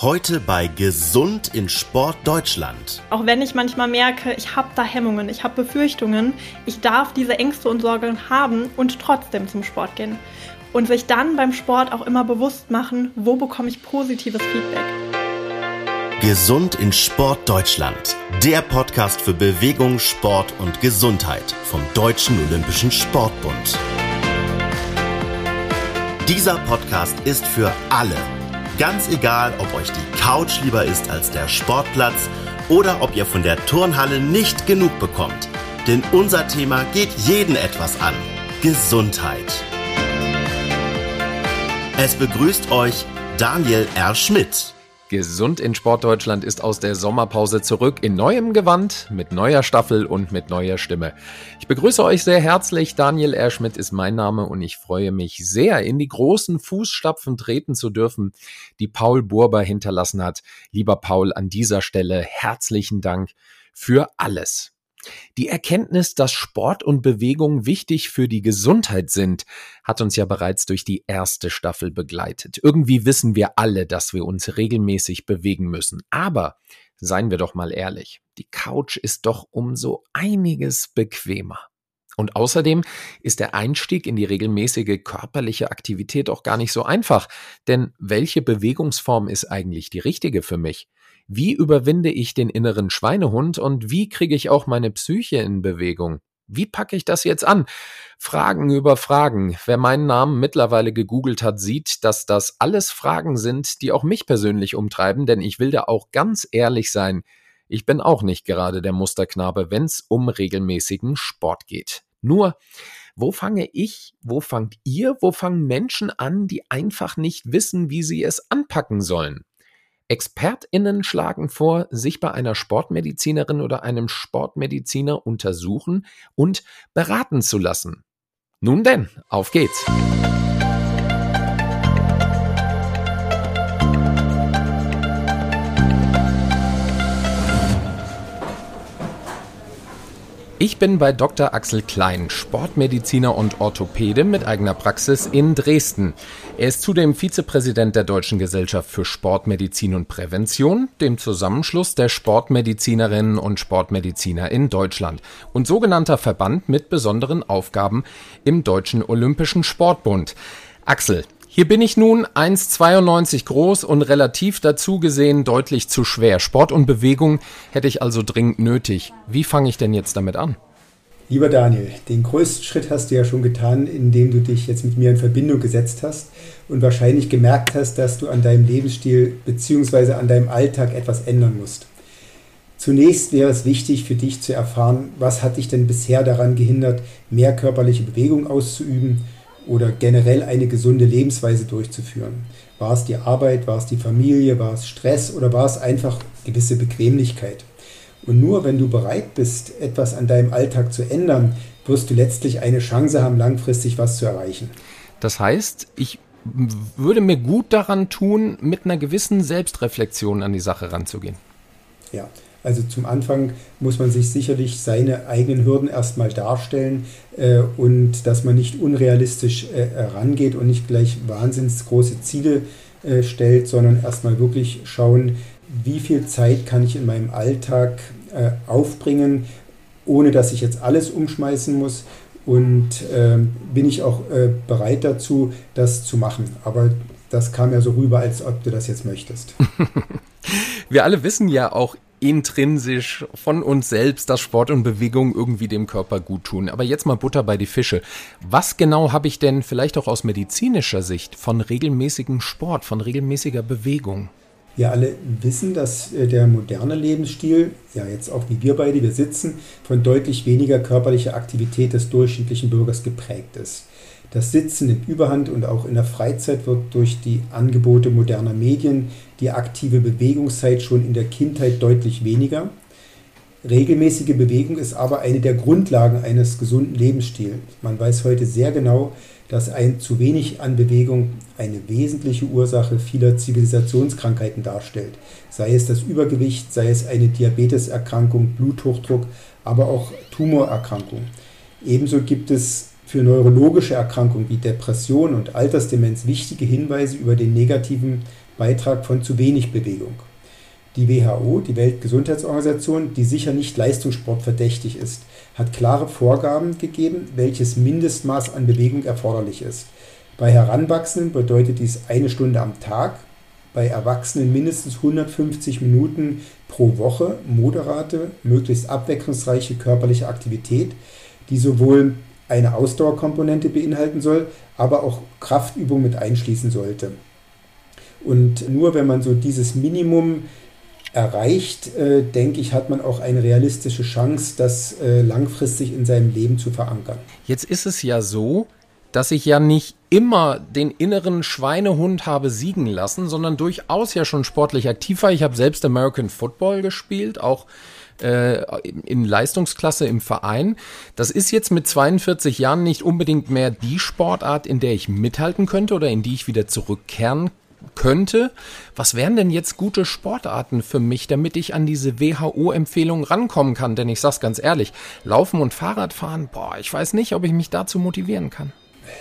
Heute bei Gesund in Sport Deutschland. Auch wenn ich manchmal merke, ich habe da Hemmungen, ich habe Befürchtungen, ich darf diese Ängste und Sorgen haben und trotzdem zum Sport gehen. Und sich dann beim Sport auch immer bewusst machen, wo bekomme ich positives Feedback. Gesund in Sport Deutschland. Der Podcast für Bewegung, Sport und Gesundheit vom Deutschen Olympischen Sportbund. Dieser Podcast ist für alle Ganz egal, ob euch die Couch lieber ist als der Sportplatz oder ob ihr von der Turnhalle nicht genug bekommt. Denn unser Thema geht jeden etwas an. Gesundheit. Es begrüßt euch Daniel R. Schmidt. Gesund in Sportdeutschland ist aus der Sommerpause zurück in neuem Gewand, mit neuer Staffel und mit neuer Stimme. Ich begrüße euch sehr herzlich. Daniel R. Schmidt ist mein Name und ich freue mich sehr, in die großen Fußstapfen treten zu dürfen, die Paul Burber hinterlassen hat. Lieber Paul, an dieser Stelle herzlichen Dank für alles. Die Erkenntnis, dass Sport und Bewegung wichtig für die Gesundheit sind, hat uns ja bereits durch die erste Staffel begleitet. Irgendwie wissen wir alle, dass wir uns regelmäßig bewegen müssen. Aber seien wir doch mal ehrlich, die Couch ist doch um so einiges bequemer. Und außerdem ist der Einstieg in die regelmäßige körperliche Aktivität auch gar nicht so einfach. Denn welche Bewegungsform ist eigentlich die richtige für mich? Wie überwinde ich den inneren Schweinehund und wie kriege ich auch meine Psyche in Bewegung? Wie packe ich das jetzt an? Fragen über Fragen. Wer meinen Namen mittlerweile gegoogelt hat, sieht, dass das alles Fragen sind, die auch mich persönlich umtreiben, denn ich will da auch ganz ehrlich sein. Ich bin auch nicht gerade der Musterknabe, wenn es um regelmäßigen Sport geht. Nur, wo fange ich, wo fangt ihr, wo fangen Menschen an, die einfach nicht wissen, wie sie es anpacken sollen? ExpertInnen schlagen vor, sich bei einer Sportmedizinerin oder einem Sportmediziner untersuchen und beraten zu lassen. Nun denn, auf geht's! Ich bin bei Dr. Axel Klein, Sportmediziner und Orthopäde mit eigener Praxis in Dresden. Er ist zudem Vizepräsident der Deutschen Gesellschaft für Sportmedizin und Prävention, dem Zusammenschluss der Sportmedizinerinnen und Sportmediziner in Deutschland und sogenannter Verband mit besonderen Aufgaben im Deutschen Olympischen Sportbund. Axel, hier bin ich nun 1,92 groß und relativ dazu gesehen deutlich zu schwer. Sport und Bewegung hätte ich also dringend nötig. Wie fange ich denn jetzt damit an? Lieber Daniel, den größten Schritt hast du ja schon getan, indem du dich jetzt mit mir in Verbindung gesetzt hast und wahrscheinlich gemerkt hast, dass du an deinem Lebensstil bzw. an deinem Alltag etwas ändern musst. Zunächst wäre es wichtig für dich zu erfahren, was hat dich denn bisher daran gehindert, mehr körperliche Bewegung auszuüben oder generell eine gesunde Lebensweise durchzuführen. War es die Arbeit, war es die Familie, war es Stress oder war es einfach gewisse Bequemlichkeit? Und nur wenn du bereit bist, etwas an deinem Alltag zu ändern, wirst du letztlich eine Chance haben, langfristig was zu erreichen. Das heißt, ich würde mir gut daran tun, mit einer gewissen Selbstreflexion an die Sache ranzugehen. Ja, also zum Anfang muss man sich sicherlich seine eigenen Hürden erstmal darstellen äh, und dass man nicht unrealistisch äh, herangeht und nicht gleich wahnsinns große Ziele äh, stellt, sondern erstmal wirklich schauen, wie viel Zeit kann ich in meinem Alltag äh, aufbringen, ohne dass ich jetzt alles umschmeißen muss und ähm, bin ich auch äh, bereit dazu, das zu machen. Aber das kam ja so rüber, als ob du das jetzt möchtest. Wir alle wissen ja auch intrinsisch von uns selbst, dass Sport und Bewegung irgendwie dem Körper gut tun. Aber jetzt mal Butter bei die Fische. Was genau habe ich denn vielleicht auch aus medizinischer Sicht von regelmäßigem Sport, von regelmäßiger Bewegung? Wir alle wissen, dass äh, der moderne Lebensstil, ja jetzt auch wie wir beide, wir sitzen, von deutlich weniger körperlicher Aktivität des durchschnittlichen Bürgers geprägt ist. Das Sitzen in Überhand und auch in der Freizeit wird durch die Angebote moderner Medien, die aktive Bewegungszeit schon in der Kindheit deutlich weniger. Regelmäßige Bewegung ist aber eine der Grundlagen eines gesunden Lebensstils. Man weiß heute sehr genau, dass ein zu wenig an Bewegung eine wesentliche Ursache vieler Zivilisationskrankheiten darstellt. Sei es das Übergewicht, sei es eine Diabeteserkrankung, Bluthochdruck, aber auch Tumorerkrankungen. Ebenso gibt es für neurologische Erkrankungen wie Depression und Altersdemenz wichtige Hinweise über den negativen Beitrag von zu wenig Bewegung. Die WHO, die Weltgesundheitsorganisation, die sicher nicht Leistungssport verdächtig ist, hat klare Vorgaben gegeben, welches Mindestmaß an Bewegung erforderlich ist. Bei Heranwachsenden bedeutet dies eine Stunde am Tag, bei Erwachsenen mindestens 150 Minuten pro Woche moderate, möglichst abwechslungsreiche körperliche Aktivität, die sowohl eine Ausdauerkomponente beinhalten soll, aber auch Kraftübung mit einschließen sollte. Und nur wenn man so dieses Minimum erreicht, äh, denke ich, hat man auch eine realistische Chance, das äh, langfristig in seinem Leben zu verankern. Jetzt ist es ja so, dass ich ja nicht immer den inneren Schweinehund habe siegen lassen, sondern durchaus ja schon sportlich aktiv war. Ich habe selbst American Football gespielt, auch äh, in Leistungsklasse im Verein. Das ist jetzt mit 42 Jahren nicht unbedingt mehr die Sportart, in der ich mithalten könnte oder in die ich wieder zurückkehren könnte. Was wären denn jetzt gute Sportarten für mich, damit ich an diese WHO-Empfehlung rankommen kann? Denn ich sag's ganz ehrlich, Laufen und Fahrradfahren, boah, ich weiß nicht, ob ich mich dazu motivieren kann.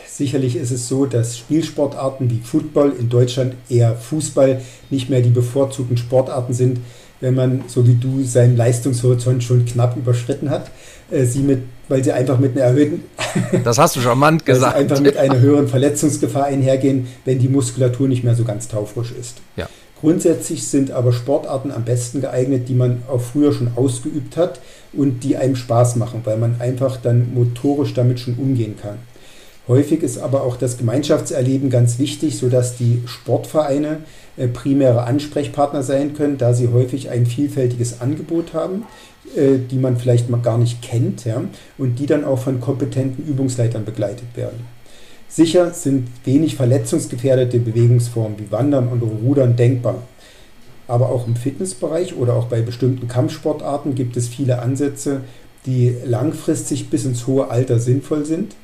Sicherlich ist es so, dass Spielsportarten wie Football in Deutschland eher Fußball nicht mehr die bevorzugten Sportarten sind, wenn man, so wie du, seinen Leistungshorizont schon knapp überschritten hat. Äh, sie mit, weil sie einfach mit einer erhöhten. Das hast du charmant gesagt. einfach mit einer höheren Verletzungsgefahr einhergehen, wenn die Muskulatur nicht mehr so ganz taufrisch ist. Ja. Grundsätzlich sind aber Sportarten am besten geeignet, die man auch früher schon ausgeübt hat und die einem Spaß machen, weil man einfach dann motorisch damit schon umgehen kann. Häufig ist aber auch das Gemeinschaftserleben ganz wichtig, sodass die Sportvereine äh, primäre Ansprechpartner sein können, da sie häufig ein vielfältiges Angebot haben, äh, die man vielleicht mal gar nicht kennt ja, und die dann auch von kompetenten Übungsleitern begleitet werden. Sicher sind wenig verletzungsgefährdete Bewegungsformen wie Wandern und Rudern denkbar. Aber auch im Fitnessbereich oder auch bei bestimmten Kampfsportarten gibt es viele Ansätze, die langfristig bis ins hohe Alter sinnvoll sind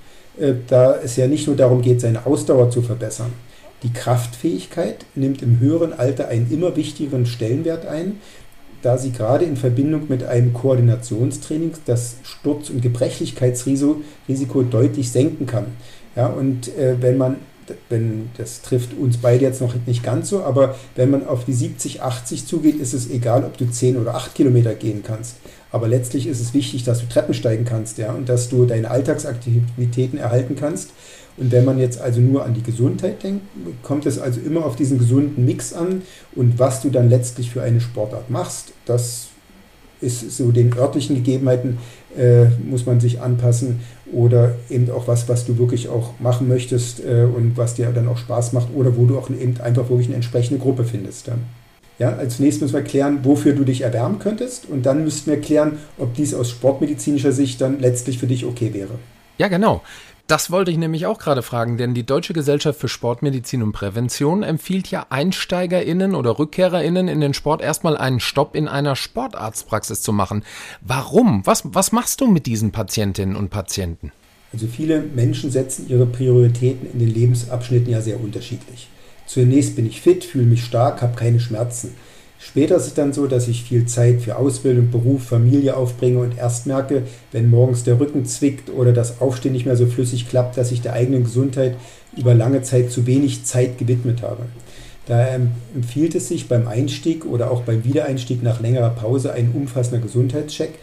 da es ja nicht nur darum geht, seine Ausdauer zu verbessern. Die Kraftfähigkeit nimmt im höheren Alter einen immer wichtigeren Stellenwert ein, da sie gerade in Verbindung mit einem Koordinationstraining das Sturz- und Gebrechlichkeitsrisiko deutlich senken kann. Ja, und äh, wenn man, wenn das trifft uns beide jetzt noch nicht ganz so, aber wenn man auf die 70, 80 zugeht, ist es egal, ob du 10 oder 8 Kilometer gehen kannst. Aber letztlich ist es wichtig, dass du Treppen steigen kannst, ja, und dass du deine Alltagsaktivitäten erhalten kannst. Und wenn man jetzt also nur an die Gesundheit denkt, kommt es also immer auf diesen gesunden Mix an. Und was du dann letztlich für eine Sportart machst, das ist so den örtlichen Gegebenheiten äh, muss man sich anpassen oder eben auch was, was du wirklich auch machen möchtest äh, und was dir dann auch Spaß macht oder wo du auch eben einfach wirklich eine entsprechende Gruppe findest. Dann. Ja, als nächstes müssen wir klären, wofür du dich erwärmen könntest und dann müssten wir klären, ob dies aus sportmedizinischer Sicht dann letztlich für dich okay wäre. Ja, genau. Das wollte ich nämlich auch gerade fragen, denn die Deutsche Gesellschaft für Sportmedizin und Prävention empfiehlt ja EinsteigerInnen oder RückkehrerInnen in den Sport erstmal einen Stopp in einer Sportarztpraxis zu machen. Warum? Was, was machst du mit diesen Patientinnen und Patienten? Also viele Menschen setzen ihre Prioritäten in den Lebensabschnitten ja sehr unterschiedlich. Zunächst bin ich fit, fühle mich stark, habe keine Schmerzen. Später ist es dann so, dass ich viel Zeit für Ausbildung, Beruf, Familie aufbringe und erst merke, wenn morgens der Rücken zwickt oder das Aufstehen nicht mehr so flüssig klappt, dass ich der eigenen Gesundheit über lange Zeit zu wenig Zeit gewidmet habe. Daher empfiehlt es sich beim Einstieg oder auch beim Wiedereinstieg nach längerer Pause ein umfassender Gesundheitscheck,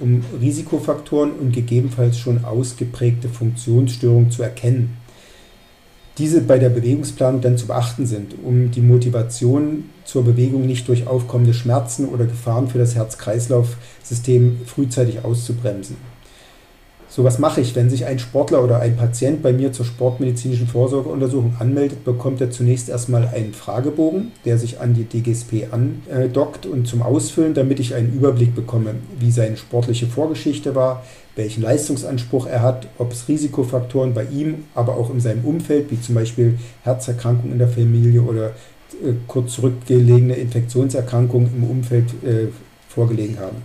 um Risikofaktoren und gegebenenfalls schon ausgeprägte Funktionsstörungen zu erkennen diese bei der Bewegungsplanung dann zu beachten sind, um die Motivation zur Bewegung nicht durch aufkommende Schmerzen oder Gefahren für das Herz-Kreislauf-System frühzeitig auszubremsen. So, was mache ich? Wenn sich ein Sportler oder ein Patient bei mir zur sportmedizinischen Vorsorgeuntersuchung anmeldet, bekommt er zunächst erstmal einen Fragebogen, der sich an die DGSP andockt und zum Ausfüllen, damit ich einen Überblick bekomme, wie seine sportliche Vorgeschichte war, welchen Leistungsanspruch er hat, ob es Risikofaktoren bei ihm, aber auch in seinem Umfeld, wie zum Beispiel Herzerkrankungen in der Familie oder kurz zurückgelegene Infektionserkrankungen im Umfeld äh, vorgelegen haben.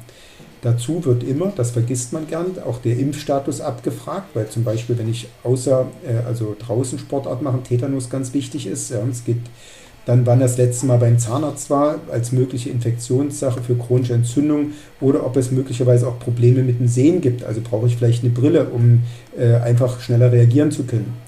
Dazu wird immer, das vergisst man gern, auch der Impfstatus abgefragt, weil zum Beispiel, wenn ich außer, äh, also draußen Sportart machen, Tetanus ganz wichtig ist. Ja, es geht dann, wann das letzte Mal beim Zahnarzt war, als mögliche Infektionssache für chronische Entzündung oder ob es möglicherweise auch Probleme mit dem Sehen gibt. Also brauche ich vielleicht eine Brille, um äh, einfach schneller reagieren zu können.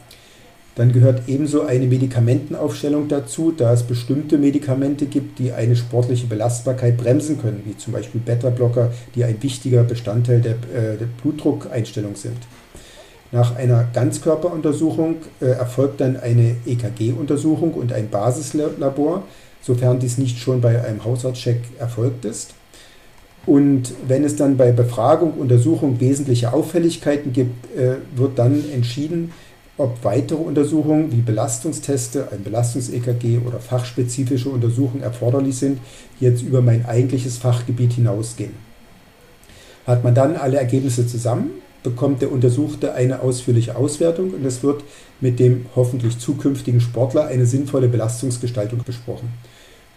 Dann gehört ebenso eine Medikamentenaufstellung dazu, da es bestimmte Medikamente gibt, die eine sportliche Belastbarkeit bremsen können, wie zum Beispiel Beta-Blocker, die ein wichtiger Bestandteil der, äh, der Blutdruckeinstellung sind. Nach einer Ganzkörperuntersuchung äh, erfolgt dann eine EKG-Untersuchung und ein Basislabor, sofern dies nicht schon bei einem Hausarztcheck erfolgt ist. Und wenn es dann bei Befragung, Untersuchung wesentliche Auffälligkeiten gibt, äh, wird dann entschieden, ob weitere Untersuchungen wie Belastungsteste, ein Belastungs-EKG oder fachspezifische Untersuchungen erforderlich sind, die jetzt über mein eigentliches Fachgebiet hinausgehen. Hat man dann alle Ergebnisse zusammen, bekommt der Untersuchte eine ausführliche Auswertung und es wird mit dem hoffentlich zukünftigen Sportler eine sinnvolle Belastungsgestaltung besprochen.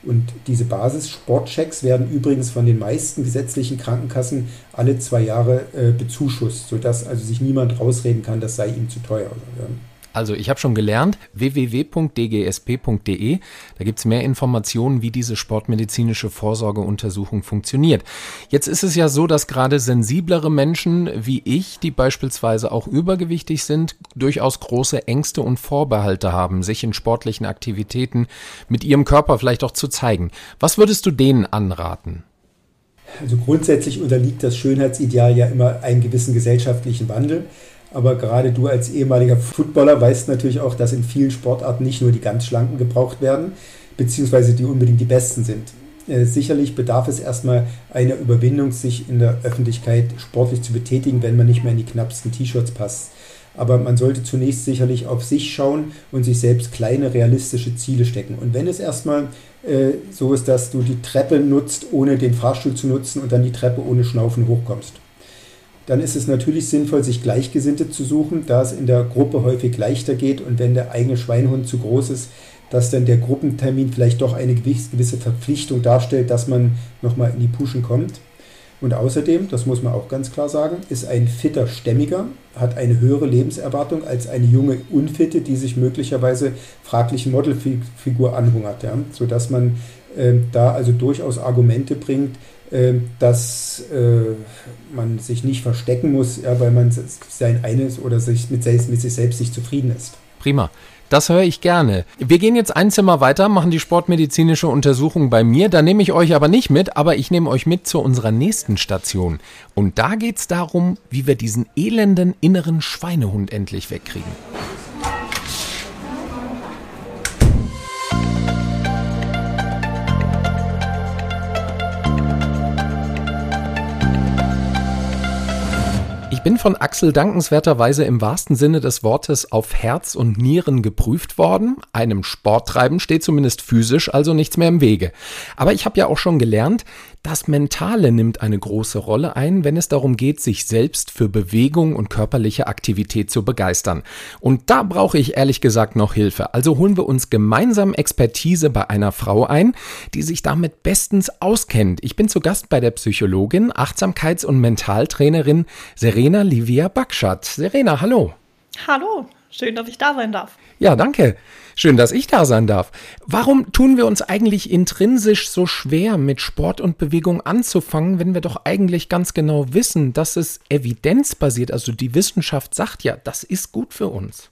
Und diese Basis-Sportchecks werden übrigens von den meisten gesetzlichen Krankenkassen alle zwei Jahre äh, bezuschusst, sodass also sich niemand rausreden kann, das sei ihm zu teuer. Ja. Also ich habe schon gelernt, www.dgsp.de, da gibt's mehr Informationen, wie diese sportmedizinische Vorsorgeuntersuchung funktioniert. Jetzt ist es ja so, dass gerade sensiblere Menschen wie ich, die beispielsweise auch übergewichtig sind, durchaus große Ängste und Vorbehalte haben, sich in sportlichen Aktivitäten mit ihrem Körper vielleicht auch zu zeigen. Was würdest du denen anraten? Also grundsätzlich unterliegt das Schönheitsideal ja immer einem gewissen gesellschaftlichen Wandel. Aber gerade du als ehemaliger Footballer weißt natürlich auch, dass in vielen Sportarten nicht nur die ganz Schlanken gebraucht werden, beziehungsweise die unbedingt die Besten sind. Äh, sicherlich bedarf es erstmal einer Überwindung, sich in der Öffentlichkeit sportlich zu betätigen, wenn man nicht mehr in die knappsten T-Shirts passt. Aber man sollte zunächst sicherlich auf sich schauen und sich selbst kleine realistische Ziele stecken. Und wenn es erstmal äh, so ist, dass du die Treppe nutzt, ohne den Fahrstuhl zu nutzen und dann die Treppe ohne Schnaufen hochkommst dann ist es natürlich sinnvoll, sich Gleichgesinnte zu suchen, da es in der Gruppe häufig leichter geht und wenn der eigene Schweinhund zu groß ist, dass dann der Gruppentermin vielleicht doch eine gewisse Verpflichtung darstellt, dass man nochmal in die Puschen kommt. Und außerdem, das muss man auch ganz klar sagen, ist ein fitter Stämmiger, hat eine höhere Lebenserwartung als eine junge Unfitte, die sich möglicherweise fraglichen Modelfigur anhungert, ja? sodass man äh, da also durchaus Argumente bringt, dass äh, man sich nicht verstecken muss, weil man sein eines oder sich mit, mit sich selbst nicht zufrieden ist. Prima. Das höre ich gerne. Wir gehen jetzt ein Zimmer weiter, machen die sportmedizinische Untersuchung bei mir. Da nehme ich euch aber nicht mit, aber ich nehme euch mit zu unserer nächsten Station. Und da geht es darum, wie wir diesen elenden inneren Schweinehund endlich wegkriegen. Ich bin von Axel dankenswerterweise im wahrsten Sinne des Wortes auf Herz und Nieren geprüft worden. Einem Sporttreiben steht zumindest physisch also nichts mehr im Wege. Aber ich habe ja auch schon gelernt, das Mentale nimmt eine große Rolle ein, wenn es darum geht, sich selbst für Bewegung und körperliche Aktivität zu begeistern. Und da brauche ich ehrlich gesagt noch Hilfe. Also holen wir uns gemeinsam Expertise bei einer Frau ein, die sich damit bestens auskennt. Ich bin zu Gast bei der Psychologin, Achtsamkeits- und Mentaltrainerin Serena Livia Bakschat. Serena, hallo. Hallo, schön, dass ich da sein darf. Ja, danke. Schön, dass ich da sein darf. Warum tun wir uns eigentlich intrinsisch so schwer, mit Sport und Bewegung anzufangen, wenn wir doch eigentlich ganz genau wissen, dass es evidenzbasiert, also die Wissenschaft sagt ja, das ist gut für uns?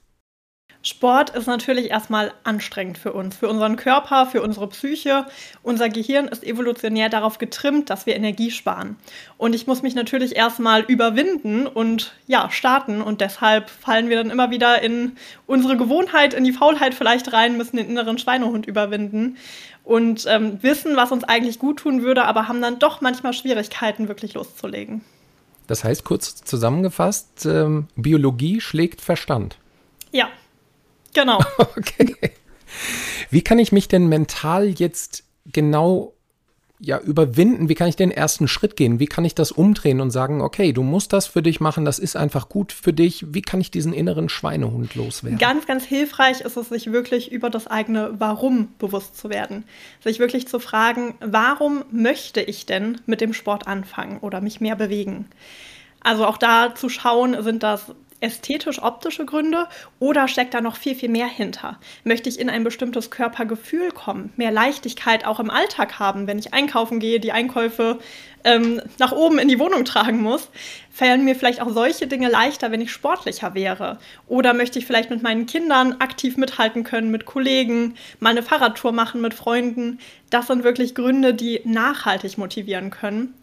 Sport ist natürlich erstmal anstrengend für uns, für unseren Körper, für unsere Psyche. Unser Gehirn ist evolutionär darauf getrimmt, dass wir Energie sparen. Und ich muss mich natürlich erstmal überwinden und ja, starten. Und deshalb fallen wir dann immer wieder in unsere Gewohnheit, in die Faulheit vielleicht rein, müssen den inneren Schweinehund überwinden und ähm, wissen, was uns eigentlich gut tun würde, aber haben dann doch manchmal Schwierigkeiten, wirklich loszulegen. Das heißt, kurz zusammengefasst, ähm, Biologie schlägt Verstand. Ja, Genau. Okay. Wie kann ich mich denn mental jetzt genau ja überwinden? Wie kann ich den ersten Schritt gehen? Wie kann ich das umdrehen und sagen, okay, du musst das für dich machen, das ist einfach gut für dich. Wie kann ich diesen inneren Schweinehund loswerden? Ganz, ganz hilfreich ist es, sich wirklich über das eigene Warum bewusst zu werden. Sich wirklich zu fragen, warum möchte ich denn mit dem Sport anfangen oder mich mehr bewegen? Also auch da zu schauen, sind das ästhetisch-optische Gründe oder steckt da noch viel, viel mehr hinter? Möchte ich in ein bestimmtes Körpergefühl kommen, mehr Leichtigkeit auch im Alltag haben, wenn ich einkaufen gehe, die Einkäufe ähm, nach oben in die Wohnung tragen muss? Fallen mir vielleicht auch solche Dinge leichter, wenn ich sportlicher wäre? Oder möchte ich vielleicht mit meinen Kindern aktiv mithalten können, mit Kollegen, mal eine Fahrradtour machen mit Freunden? Das sind wirklich Gründe, die nachhaltig motivieren können.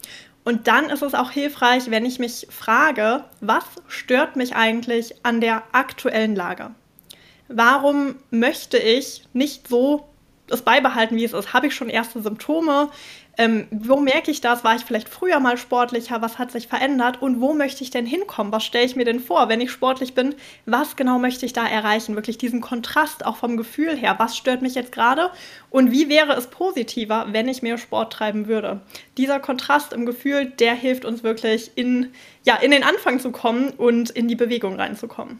Und dann ist es auch hilfreich, wenn ich mich frage, was stört mich eigentlich an der aktuellen Lage? Warum möchte ich nicht so das beibehalten, wie es ist? Habe ich schon erste Symptome? Ähm, wo merke ich das? War ich vielleicht früher mal sportlicher? Was hat sich verändert? Und wo möchte ich denn hinkommen? Was stelle ich mir denn vor, wenn ich sportlich bin? Was genau möchte ich da erreichen? Wirklich diesen Kontrast auch vom Gefühl her. Was stört mich jetzt gerade? Und wie wäre es positiver, wenn ich mehr Sport treiben würde? Dieser Kontrast im Gefühl, der hilft uns wirklich in, ja, in den Anfang zu kommen und in die Bewegung reinzukommen.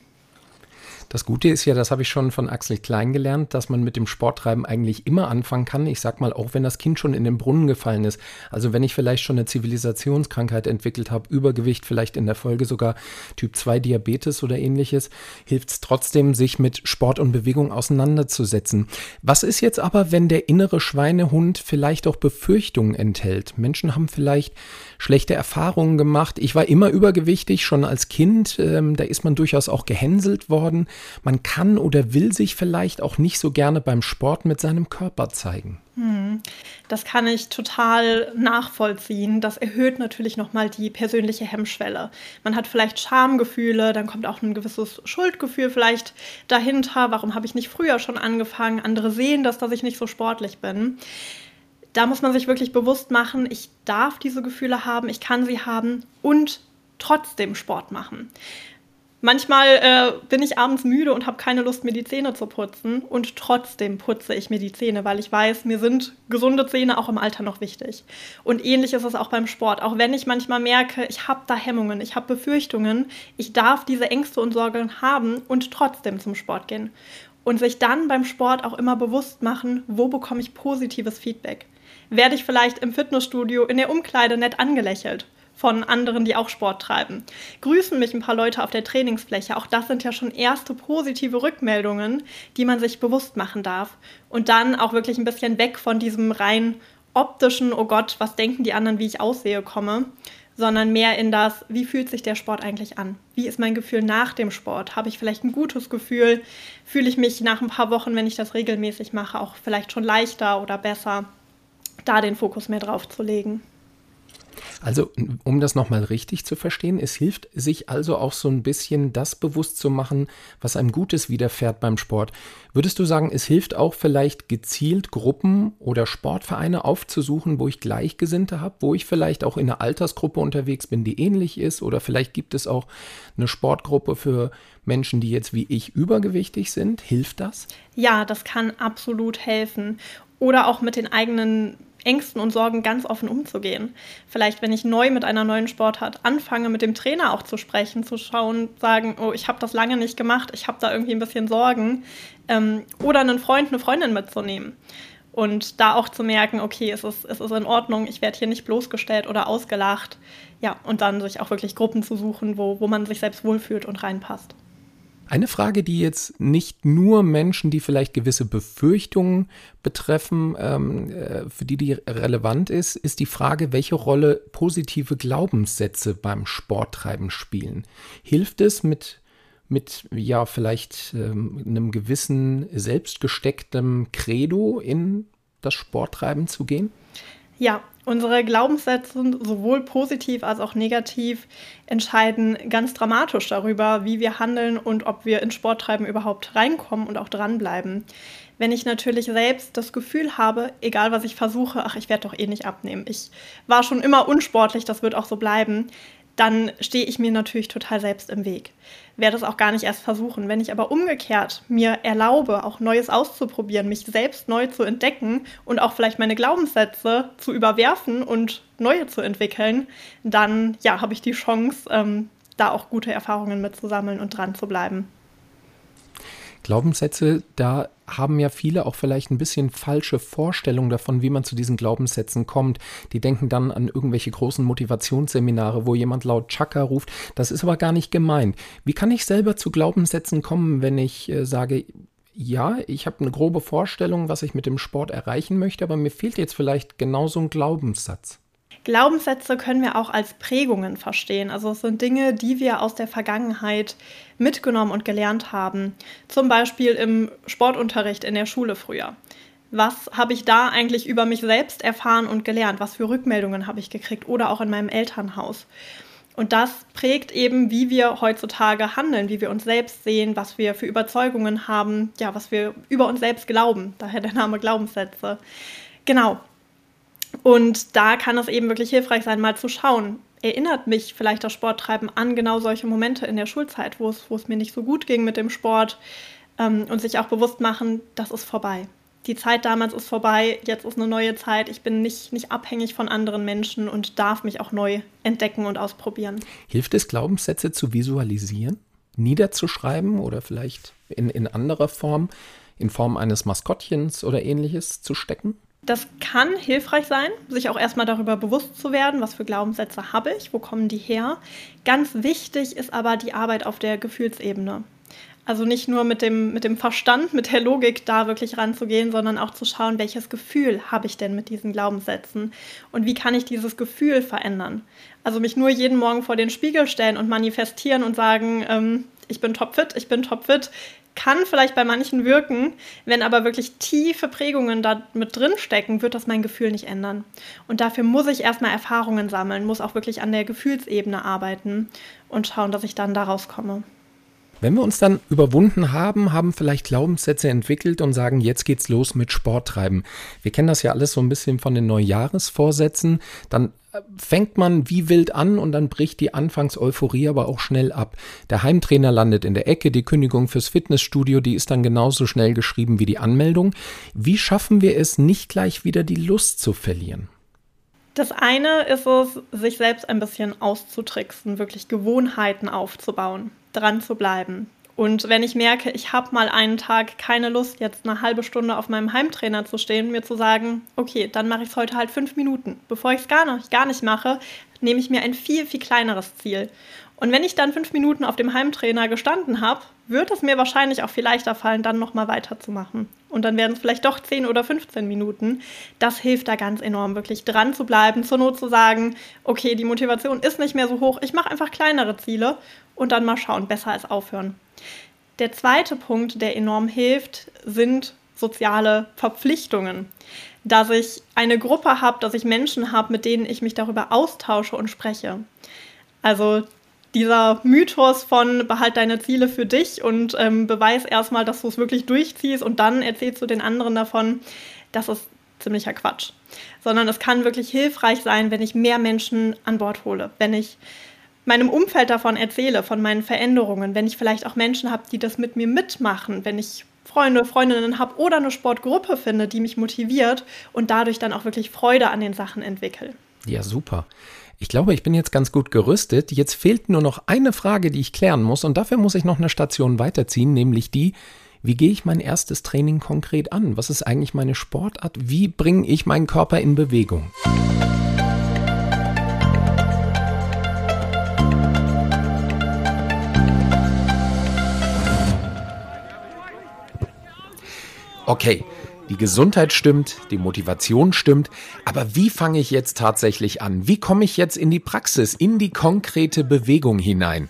Das Gute ist ja, das habe ich schon von Axel Klein gelernt, dass man mit dem Sporttreiben eigentlich immer anfangen kann. Ich sag mal, auch wenn das Kind schon in den Brunnen gefallen ist. Also wenn ich vielleicht schon eine Zivilisationskrankheit entwickelt habe, Übergewicht, vielleicht in der Folge sogar Typ 2 Diabetes oder ähnliches, hilft es trotzdem, sich mit Sport und Bewegung auseinanderzusetzen. Was ist jetzt aber, wenn der innere Schweinehund vielleicht auch Befürchtungen enthält? Menschen haben vielleicht schlechte Erfahrungen gemacht. Ich war immer übergewichtig, schon als Kind. Ähm, da ist man durchaus auch gehänselt worden. Man kann oder will sich vielleicht auch nicht so gerne beim Sport mit seinem Körper zeigen. Hm. Das kann ich total nachvollziehen. Das erhöht natürlich nochmal die persönliche Hemmschwelle. Man hat vielleicht Schamgefühle, dann kommt auch ein gewisses Schuldgefühl vielleicht dahinter. Warum habe ich nicht früher schon angefangen? Andere sehen das, dass ich nicht so sportlich bin da muss man sich wirklich bewusst machen, ich darf diese Gefühle haben, ich kann sie haben und trotzdem Sport machen. Manchmal äh, bin ich abends müde und habe keine Lust, mir die Zähne zu putzen. Und trotzdem putze ich mir die Zähne, weil ich weiß, mir sind gesunde Zähne auch im Alter noch wichtig. Und ähnlich ist es auch beim Sport. Auch wenn ich manchmal merke, ich habe da Hemmungen, ich habe Befürchtungen, ich darf diese Ängste und Sorgen haben und trotzdem zum Sport gehen. Und sich dann beim Sport auch immer bewusst machen, wo bekomme ich positives Feedback werde ich vielleicht im Fitnessstudio in der Umkleide nett angelächelt von anderen, die auch Sport treiben. Grüßen mich ein paar Leute auf der Trainingsfläche. Auch das sind ja schon erste positive Rückmeldungen, die man sich bewusst machen darf. Und dann auch wirklich ein bisschen weg von diesem rein optischen, oh Gott, was denken die anderen, wie ich aussehe, komme, sondern mehr in das, wie fühlt sich der Sport eigentlich an? Wie ist mein Gefühl nach dem Sport? Habe ich vielleicht ein gutes Gefühl? Fühle ich mich nach ein paar Wochen, wenn ich das regelmäßig mache, auch vielleicht schon leichter oder besser? da den Fokus mehr drauf zu legen. Also, um das nochmal richtig zu verstehen, es hilft sich also auch so ein bisschen das bewusst zu machen, was einem Gutes widerfährt beim Sport. Würdest du sagen, es hilft auch vielleicht gezielt Gruppen oder Sportvereine aufzusuchen, wo ich Gleichgesinnte habe, wo ich vielleicht auch in einer Altersgruppe unterwegs bin, die ähnlich ist oder vielleicht gibt es auch eine Sportgruppe für Menschen, die jetzt wie ich übergewichtig sind. Hilft das? Ja, das kann absolut helfen. Oder auch mit den eigenen Ängsten und Sorgen ganz offen umzugehen. Vielleicht, wenn ich neu mit einer neuen Sportart anfange, mit dem Trainer auch zu sprechen, zu schauen, sagen, oh, ich habe das lange nicht gemacht, ich habe da irgendwie ein bisschen Sorgen. Ähm, oder einen Freund, eine Freundin mitzunehmen. Und da auch zu merken, okay, es ist, es ist in Ordnung, ich werde hier nicht bloßgestellt oder ausgelacht. Ja, und dann sich auch wirklich Gruppen zu suchen, wo, wo man sich selbst wohlfühlt und reinpasst. Eine Frage, die jetzt nicht nur Menschen, die vielleicht gewisse Befürchtungen betreffen, ähm, äh, für die die relevant ist, ist die Frage, welche Rolle positive Glaubenssätze beim Sporttreiben spielen. Hilft es mit mit ja vielleicht ähm, einem gewissen selbstgestecktem Credo in das Sporttreiben zu gehen? Ja, unsere Glaubenssätze, sowohl positiv als auch negativ, entscheiden ganz dramatisch darüber, wie wir handeln und ob wir in Sporttreiben überhaupt reinkommen und auch dranbleiben. Wenn ich natürlich selbst das Gefühl habe, egal was ich versuche, ach, ich werde doch eh nicht abnehmen. Ich war schon immer unsportlich, das wird auch so bleiben, dann stehe ich mir natürlich total selbst im Weg. Werde es auch gar nicht erst versuchen. Wenn ich aber umgekehrt mir erlaube, auch Neues auszuprobieren, mich selbst neu zu entdecken und auch vielleicht meine Glaubenssätze zu überwerfen und neue zu entwickeln, dann ja, habe ich die Chance, ähm, da auch gute Erfahrungen mitzusammeln und dran zu bleiben. Glaubenssätze, da haben ja viele auch vielleicht ein bisschen falsche Vorstellungen davon, wie man zu diesen Glaubenssätzen kommt. Die denken dann an irgendwelche großen Motivationsseminare, wo jemand laut Chaka ruft. Das ist aber gar nicht gemeint. Wie kann ich selber zu Glaubenssätzen kommen, wenn ich äh, sage, ja, ich habe eine grobe Vorstellung, was ich mit dem Sport erreichen möchte, aber mir fehlt jetzt vielleicht genau so ein Glaubenssatz. Glaubenssätze können wir auch als Prägungen verstehen. Also es sind Dinge, die wir aus der Vergangenheit mitgenommen und gelernt haben. Zum Beispiel im Sportunterricht in der Schule früher. Was habe ich da eigentlich über mich selbst erfahren und gelernt? Was für Rückmeldungen habe ich gekriegt? Oder auch in meinem Elternhaus. Und das prägt eben, wie wir heutzutage handeln, wie wir uns selbst sehen, was wir für Überzeugungen haben, ja, was wir über uns selbst glauben. Daher der Name Glaubenssätze. Genau. Und da kann es eben wirklich hilfreich sein, mal zu schauen, erinnert mich vielleicht das Sporttreiben an genau solche Momente in der Schulzeit, wo es, wo es mir nicht so gut ging mit dem Sport ähm, und sich auch bewusst machen, das ist vorbei. Die Zeit damals ist vorbei, jetzt ist eine neue Zeit. Ich bin nicht, nicht abhängig von anderen Menschen und darf mich auch neu entdecken und ausprobieren. Hilft es, Glaubenssätze zu visualisieren, niederzuschreiben oder vielleicht in, in anderer Form, in Form eines Maskottchens oder ähnliches zu stecken? Das kann hilfreich sein, sich auch erstmal darüber bewusst zu werden, was für Glaubenssätze habe ich, wo kommen die her. Ganz wichtig ist aber die Arbeit auf der Gefühlsebene. Also nicht nur mit dem, mit dem Verstand, mit der Logik da wirklich ranzugehen, sondern auch zu schauen, welches Gefühl habe ich denn mit diesen Glaubenssätzen und wie kann ich dieses Gefühl verändern. Also mich nur jeden Morgen vor den Spiegel stellen und manifestieren und sagen, ähm, ich bin topfit, ich bin topfit, kann vielleicht bei manchen wirken, wenn aber wirklich tiefe Prägungen da mit drin stecken, wird das mein Gefühl nicht ändern. Und dafür muss ich erstmal Erfahrungen sammeln, muss auch wirklich an der Gefühlsebene arbeiten und schauen, dass ich dann daraus komme. Wenn wir uns dann überwunden haben, haben vielleicht Glaubenssätze entwickelt und sagen, jetzt geht's los mit Sporttreiben. Wir kennen das ja alles so ein bisschen von den Neujahresvorsätzen. Dann fängt man wie wild an und dann bricht die Anfangseuphorie aber auch schnell ab. Der Heimtrainer landet in der Ecke, die Kündigung fürs Fitnessstudio, die ist dann genauso schnell geschrieben wie die Anmeldung. Wie schaffen wir es, nicht gleich wieder die Lust zu verlieren? Das eine ist es, sich selbst ein bisschen auszutricksen, wirklich Gewohnheiten aufzubauen dran zu bleiben. Und wenn ich merke, ich habe mal einen Tag keine Lust, jetzt eine halbe Stunde auf meinem Heimtrainer zu stehen, mir zu sagen, okay, dann mache ich es heute halt fünf Minuten. Bevor ich es gar nicht, gar nicht mache, nehme ich mir ein viel, viel kleineres Ziel. Und wenn ich dann fünf Minuten auf dem Heimtrainer gestanden habe, wird es mir wahrscheinlich auch viel leichter fallen, dann nochmal weiterzumachen. Und dann werden es vielleicht doch 10 oder 15 Minuten. Das hilft da ganz enorm, wirklich dran zu bleiben, zur Not zu sagen, okay, die Motivation ist nicht mehr so hoch, ich mache einfach kleinere Ziele und dann mal schauen, besser als aufhören. Der zweite Punkt, der enorm hilft, sind soziale Verpflichtungen. Dass ich eine Gruppe habe, dass ich Menschen habe, mit denen ich mich darüber austausche und spreche. Also dieser Mythos von behalt deine Ziele für dich und ähm, beweis erstmal, dass du es wirklich durchziehst und dann erzählst du den anderen davon, das ist ziemlicher Quatsch. Sondern es kann wirklich hilfreich sein, wenn ich mehr Menschen an Bord hole, wenn ich meinem Umfeld davon erzähle, von meinen Veränderungen, wenn ich vielleicht auch Menschen habe, die das mit mir mitmachen, wenn ich Freunde, Freundinnen habe oder eine Sportgruppe finde, die mich motiviert und dadurch dann auch wirklich Freude an den Sachen entwickle. Ja, super. Ich glaube, ich bin jetzt ganz gut gerüstet. Jetzt fehlt nur noch eine Frage, die ich klären muss. Und dafür muss ich noch eine Station weiterziehen, nämlich die, wie gehe ich mein erstes Training konkret an? Was ist eigentlich meine Sportart? Wie bringe ich meinen Körper in Bewegung? Okay, die Gesundheit stimmt, die Motivation stimmt, aber wie fange ich jetzt tatsächlich an? Wie komme ich jetzt in die Praxis, in die konkrete Bewegung hinein?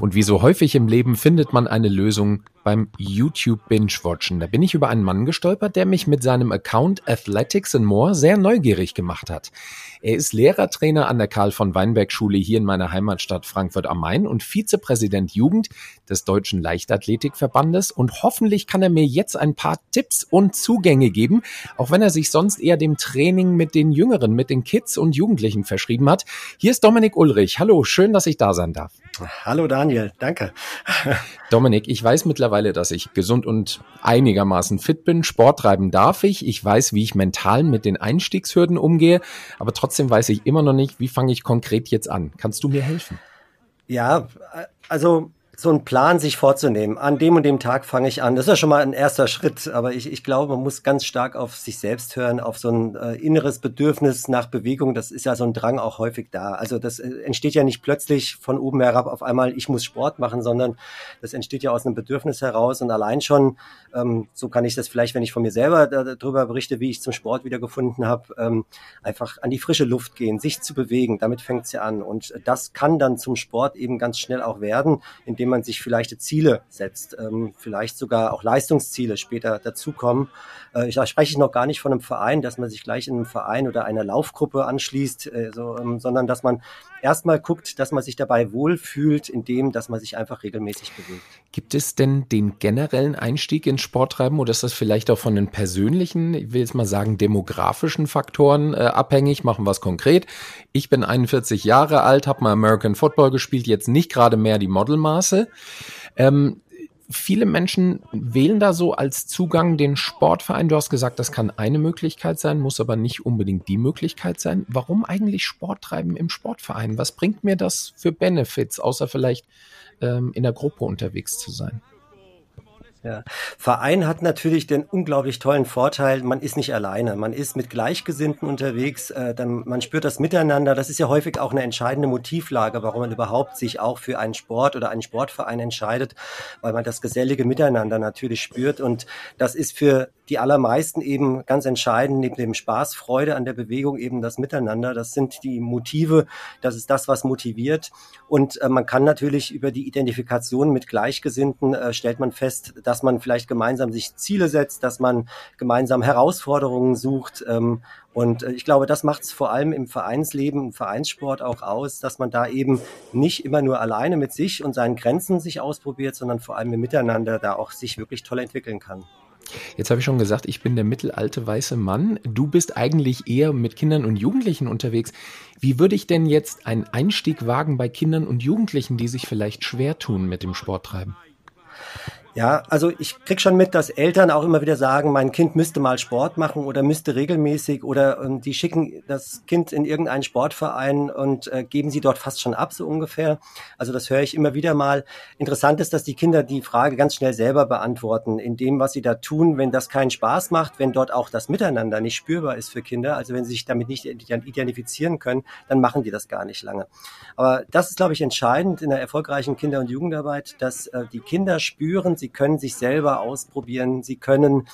Und wie so häufig im Leben findet man eine Lösung beim YouTube Binge-Watchen. Da bin ich über einen Mann gestolpert, der mich mit seinem Account Athletics and More sehr neugierig gemacht hat. Er ist Lehrertrainer an der Karl von Weinberg Schule hier in meiner Heimatstadt Frankfurt am Main und Vizepräsident Jugend des Deutschen Leichtathletikverbandes und hoffentlich kann er mir jetzt ein paar Tipps und Zugänge geben, auch wenn er sich sonst eher dem Training mit den Jüngeren, mit den Kids und Jugendlichen verschrieben hat. Hier ist Dominik Ulrich. Hallo, schön, dass ich da sein darf. Hallo Daniel, danke. Dominik, ich weiß mittlerweile, dass ich gesund und einigermaßen fit bin. Sport treiben darf ich. Ich weiß, wie ich mental mit den Einstiegshürden umgehe, aber trotzdem weiß ich immer noch nicht, wie fange ich konkret jetzt an. Kannst du mir helfen? Ja, also so einen Plan sich vorzunehmen. An dem und dem Tag fange ich an. Das ist ja schon mal ein erster Schritt, aber ich, ich glaube, man muss ganz stark auf sich selbst hören, auf so ein äh, inneres Bedürfnis nach Bewegung. Das ist ja so ein Drang auch häufig da. Also das äh, entsteht ja nicht plötzlich von oben herab auf einmal, ich muss Sport machen, sondern das entsteht ja aus einem Bedürfnis heraus und allein schon, ähm, so kann ich das vielleicht, wenn ich von mir selber darüber berichte, wie ich zum Sport wiedergefunden habe, ähm, einfach an die frische Luft gehen, sich zu bewegen. Damit fängt es ja an und das kann dann zum Sport eben ganz schnell auch werden, indem indem man sich vielleicht Ziele setzt, ähm, vielleicht sogar auch Leistungsziele später dazukommen. Äh, da spreche ich noch gar nicht von einem Verein, dass man sich gleich in einem Verein oder einer Laufgruppe anschließt, äh, so, ähm, sondern dass man erstmal guckt, dass man sich dabei wohlfühlt, indem, dass man sich einfach regelmäßig bewegt. Gibt es denn den generellen Einstieg ins Sporttreiben oder ist das vielleicht auch von den persönlichen, ich will jetzt mal sagen, demografischen Faktoren äh, abhängig? Machen wir es konkret. Ich bin 41 Jahre alt, habe mal American Football gespielt, jetzt nicht gerade mehr die Modelmaße. Ähm, viele Menschen wählen da so als Zugang den Sportverein. Du hast gesagt, das kann eine Möglichkeit sein, muss aber nicht unbedingt die Möglichkeit sein. Warum eigentlich Sport treiben im Sportverein? Was bringt mir das für Benefits, außer vielleicht ähm, in der Gruppe unterwegs zu sein? Ja. Verein hat natürlich den unglaublich tollen Vorteil, man ist nicht alleine, man ist mit Gleichgesinnten unterwegs, äh, dann, man spürt das Miteinander. Das ist ja häufig auch eine entscheidende Motivlage, warum man überhaupt sich auch für einen Sport oder einen Sportverein entscheidet, weil man das gesellige Miteinander natürlich spürt. Und das ist für die allermeisten eben ganz entscheidend, neben dem Spaß, Freude an der Bewegung eben das Miteinander. Das sind die Motive, das ist das, was motiviert. Und äh, man kann natürlich über die Identifikation mit Gleichgesinnten, äh, stellt man fest, dass dass man vielleicht gemeinsam sich Ziele setzt, dass man gemeinsam Herausforderungen sucht. Ähm, und äh, ich glaube, das macht es vor allem im Vereinsleben, im Vereinssport auch aus, dass man da eben nicht immer nur alleine mit sich und seinen Grenzen sich ausprobiert, sondern vor allem im Miteinander da auch sich wirklich toll entwickeln kann. Jetzt habe ich schon gesagt, ich bin der mittelalte weiße Mann. Du bist eigentlich eher mit Kindern und Jugendlichen unterwegs. Wie würde ich denn jetzt einen Einstieg wagen bei Kindern und Jugendlichen, die sich vielleicht schwer tun mit dem Sporttreiben? Ja, also ich krieg schon mit, dass Eltern auch immer wieder sagen, mein Kind müsste mal Sport machen oder müsste regelmäßig oder ähm, die schicken das Kind in irgendeinen Sportverein und äh, geben sie dort fast schon ab, so ungefähr. Also das höre ich immer wieder mal. Interessant ist, dass die Kinder die Frage ganz schnell selber beantworten, in dem, was sie da tun, wenn das keinen Spaß macht, wenn dort auch das Miteinander nicht spürbar ist für Kinder, also wenn sie sich damit nicht identifizieren können, dann machen die das gar nicht lange. Aber das ist, glaube ich, entscheidend in der erfolgreichen Kinder- und Jugendarbeit, dass äh, die Kinder spüren, sie können sich selber ausprobieren, sie können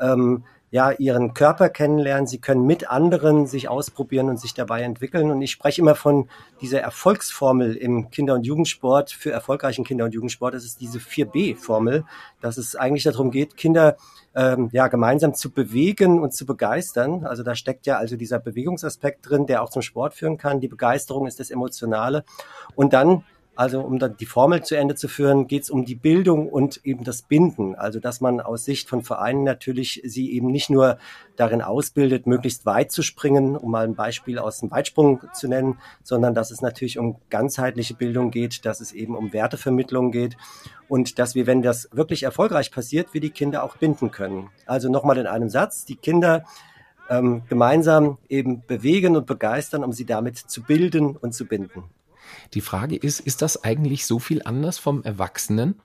ähm, ja ihren Körper kennenlernen, sie können mit anderen sich ausprobieren und sich dabei entwickeln. Und ich spreche immer von dieser Erfolgsformel im Kinder- und Jugendsport für erfolgreichen Kinder- und Jugendsport. Das ist diese 4B-Formel, dass es eigentlich darum geht, Kinder ähm, ja gemeinsam zu bewegen und zu begeistern. Also da steckt ja also dieser Bewegungsaspekt drin, der auch zum Sport führen kann. Die Begeisterung ist das Emotionale. Und dann also um dann die Formel zu Ende zu führen, geht es um die Bildung und eben das Binden. Also dass man aus Sicht von Vereinen natürlich sie eben nicht nur darin ausbildet, möglichst weit zu springen, um mal ein Beispiel aus dem Weitsprung zu nennen, sondern dass es natürlich um ganzheitliche Bildung geht, dass es eben um Wertevermittlung geht und dass wir, wenn das wirklich erfolgreich passiert, wir die Kinder auch binden können. Also nochmal in einem Satz, die Kinder ähm, gemeinsam eben bewegen und begeistern, um sie damit zu bilden und zu binden. Die Frage ist, ist das eigentlich so viel anders vom Erwachsenen?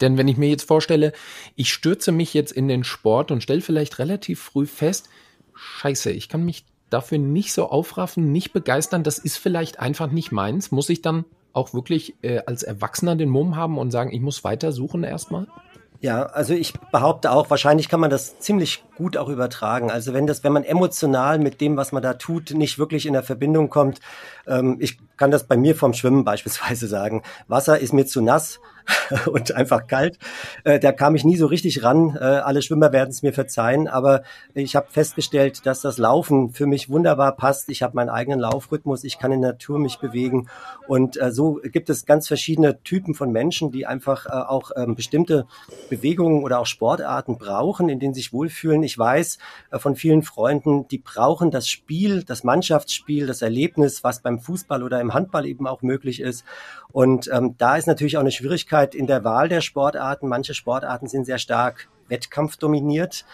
Denn wenn ich mir jetzt vorstelle, ich stürze mich jetzt in den Sport und stelle vielleicht relativ früh fest, scheiße, ich kann mich dafür nicht so aufraffen, nicht begeistern, das ist vielleicht einfach nicht meins, muss ich dann auch wirklich äh, als Erwachsener den Mumm haben und sagen, ich muss weiter suchen erstmal? Ja, also ich behaupte auch, wahrscheinlich kann man das ziemlich gut auch übertragen. Also wenn das, wenn man emotional mit dem, was man da tut, nicht wirklich in der Verbindung kommt, ähm, ich kann das bei mir vom Schwimmen beispielsweise sagen. Wasser ist mir zu nass, und einfach kalt. Äh, da kam ich nie so richtig ran. Äh, alle Schwimmer werden es mir verzeihen, aber ich habe festgestellt, dass das Laufen für mich wunderbar passt. Ich habe meinen eigenen Laufrhythmus, ich kann in der Natur mich bewegen und äh, so gibt es ganz verschiedene Typen von Menschen, die einfach äh, auch ähm, bestimmte Bewegungen oder auch Sportarten brauchen, in denen sie sich wohlfühlen. Ich weiß äh, von vielen Freunden, die brauchen das Spiel, das Mannschaftsspiel, das Erlebnis, was beim Fußball oder im Handball eben auch möglich ist. Und ähm, da ist natürlich auch eine Schwierigkeit in der Wahl der Sportarten. Manche Sportarten sind sehr stark wettkampfdominiert.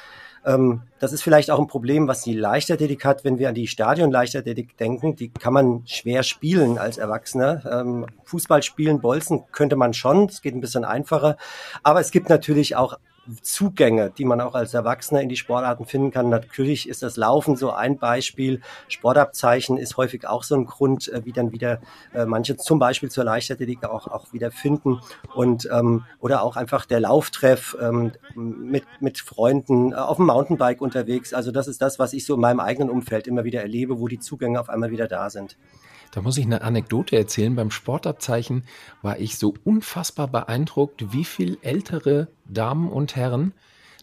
Ähm, das ist vielleicht auch ein Problem, was die Leichtathletik hat, wenn wir an die Stadion-Leichtathletik denken. Die kann man schwer spielen als Erwachsener. Ähm, Fußball spielen, Bolzen könnte man schon, es geht ein bisschen einfacher. Aber es gibt natürlich auch Zugänge, die man auch als Erwachsener in die Sportarten finden kann. Natürlich ist das Laufen so ein Beispiel. Sportabzeichen ist häufig auch so ein Grund, äh, wie dann wieder äh, manche zum Beispiel zur Leichtathletik auch, auch wieder finden. Und, ähm, oder auch einfach der Lauftreff ähm, mit, mit Freunden äh, auf dem Mountainbike unterwegs. Also das ist das, was ich so in meinem eigenen Umfeld immer wieder erlebe, wo die Zugänge auf einmal wieder da sind. Da muss ich eine Anekdote erzählen. Beim Sportabzeichen war ich so unfassbar beeindruckt, wie viel ältere Damen und Herren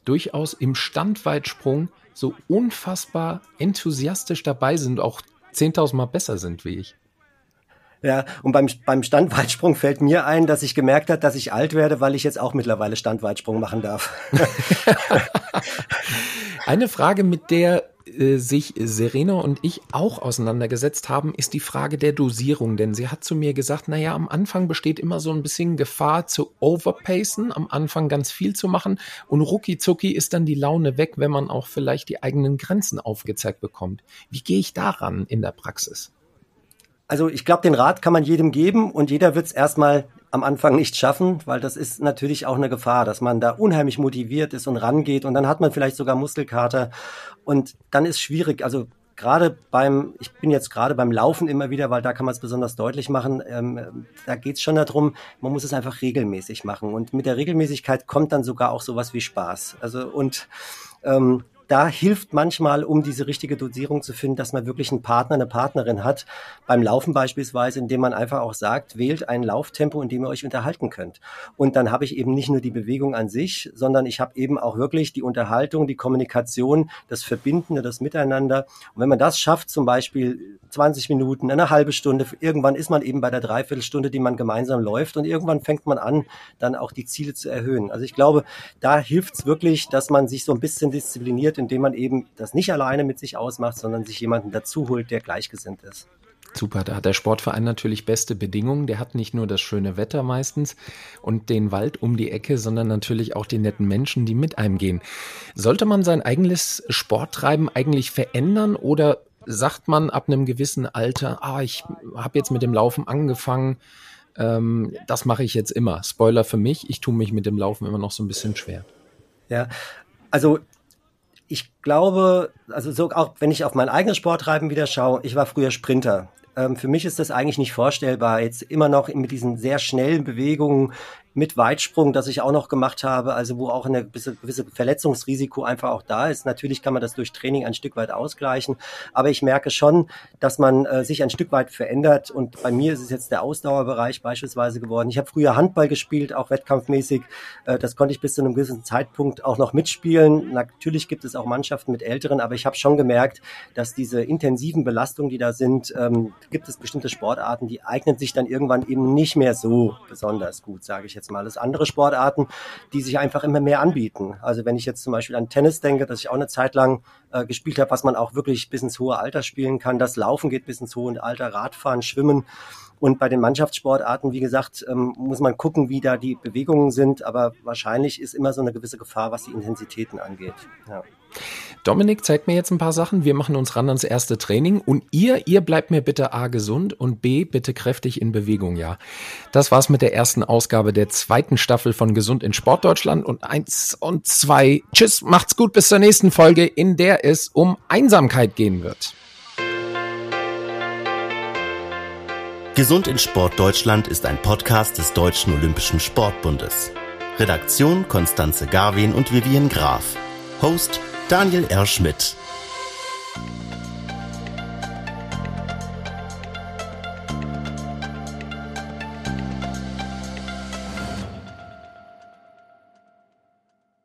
durchaus im Standweitsprung so unfassbar enthusiastisch dabei sind, auch 10.000 Mal besser sind wie ich. Ja, und beim, beim Standweitsprung fällt mir ein, dass ich gemerkt habe, dass ich alt werde, weil ich jetzt auch mittlerweile Standweitsprung machen darf. Eine Frage, mit der äh, sich Serena und ich auch auseinandergesetzt haben, ist die Frage der Dosierung. Denn sie hat zu mir gesagt, naja, am Anfang besteht immer so ein bisschen Gefahr zu overpacen, am Anfang ganz viel zu machen und rucki ist dann die Laune weg, wenn man auch vielleicht die eigenen Grenzen aufgezeigt bekommt. Wie gehe ich daran in der Praxis? Also ich glaube, den Rat kann man jedem geben und jeder wird es erstmal am Anfang nicht schaffen, weil das ist natürlich auch eine Gefahr, dass man da unheimlich motiviert ist und rangeht und dann hat man vielleicht sogar Muskelkater und dann ist schwierig. Also gerade beim, ich bin jetzt gerade beim Laufen immer wieder, weil da kann man es besonders deutlich machen, ähm, da geht es schon darum, man muss es einfach regelmäßig machen und mit der Regelmäßigkeit kommt dann sogar auch sowas wie Spaß. Also und ähm, da hilft manchmal, um diese richtige Dosierung zu finden, dass man wirklich einen Partner, eine Partnerin hat. Beim Laufen beispielsweise, indem man einfach auch sagt, wählt ein Lauftempo, in dem ihr euch unterhalten könnt. Und dann habe ich eben nicht nur die Bewegung an sich, sondern ich habe eben auch wirklich die Unterhaltung, die Kommunikation, das Verbindende, das Miteinander. Und wenn man das schafft, zum Beispiel 20 Minuten, eine halbe Stunde, irgendwann ist man eben bei der Dreiviertelstunde, die man gemeinsam läuft und irgendwann fängt man an, dann auch die Ziele zu erhöhen. Also ich glaube, da hilft es wirklich, dass man sich so ein bisschen diszipliniert indem man eben das nicht alleine mit sich ausmacht, sondern sich jemanden dazu holt, der gleichgesinnt ist. Super, da hat der Sportverein natürlich beste Bedingungen. Der hat nicht nur das schöne Wetter meistens und den Wald um die Ecke, sondern natürlich auch die netten Menschen, die mit einem gehen. Sollte man sein eigenes Sporttreiben eigentlich verändern oder sagt man ab einem gewissen Alter, ah, ich habe jetzt mit dem Laufen angefangen, ähm, das mache ich jetzt immer. Spoiler für mich, ich tue mich mit dem Laufen immer noch so ein bisschen schwer. Ja, also ich glaube, also so auch wenn ich auf mein eigenes Sporttreiben wieder schaue, ich war früher Sprinter. Ähm, für mich ist das eigentlich nicht vorstellbar, jetzt immer noch mit diesen sehr schnellen Bewegungen mit Weitsprung, das ich auch noch gemacht habe, also wo auch eine gewisse, gewisse Verletzungsrisiko einfach auch da ist. Natürlich kann man das durch Training ein Stück weit ausgleichen, aber ich merke schon, dass man äh, sich ein Stück weit verändert und bei mir ist es jetzt der Ausdauerbereich beispielsweise geworden. Ich habe früher Handball gespielt, auch wettkampfmäßig. Äh, das konnte ich bis zu einem gewissen Zeitpunkt auch noch mitspielen. Natürlich gibt es auch Mannschaften mit Älteren, aber ich habe schon gemerkt, dass diese intensiven Belastungen, die da sind, ähm, gibt es bestimmte Sportarten, die eignen sich dann irgendwann eben nicht mehr so besonders gut, sage ich jetzt jetzt mal. Das andere Sportarten, die sich einfach immer mehr anbieten. Also wenn ich jetzt zum Beispiel an Tennis denke, dass ich auch eine Zeit lang äh, gespielt habe, was man auch wirklich bis ins hohe Alter spielen kann. Das Laufen geht bis ins hohe Alter, Radfahren, Schwimmen. Und bei den Mannschaftssportarten, wie gesagt, ähm, muss man gucken, wie da die Bewegungen sind. Aber wahrscheinlich ist immer so eine gewisse Gefahr, was die Intensitäten angeht. Ja. Dominik zeigt mir jetzt ein paar Sachen. Wir machen uns ran ans erste Training und ihr, ihr bleibt mir bitte A gesund und B bitte kräftig in Bewegung, ja. Das war's mit der ersten Ausgabe der zweiten Staffel von Gesund in Sportdeutschland und eins und zwei. Tschüss, macht's gut bis zur nächsten Folge, in der es um Einsamkeit gehen wird. Gesund in Sportdeutschland ist ein Podcast des Deutschen Olympischen Sportbundes. Redaktion Konstanze Garwin und Vivian Graf. Host Daniel R. Schmidt.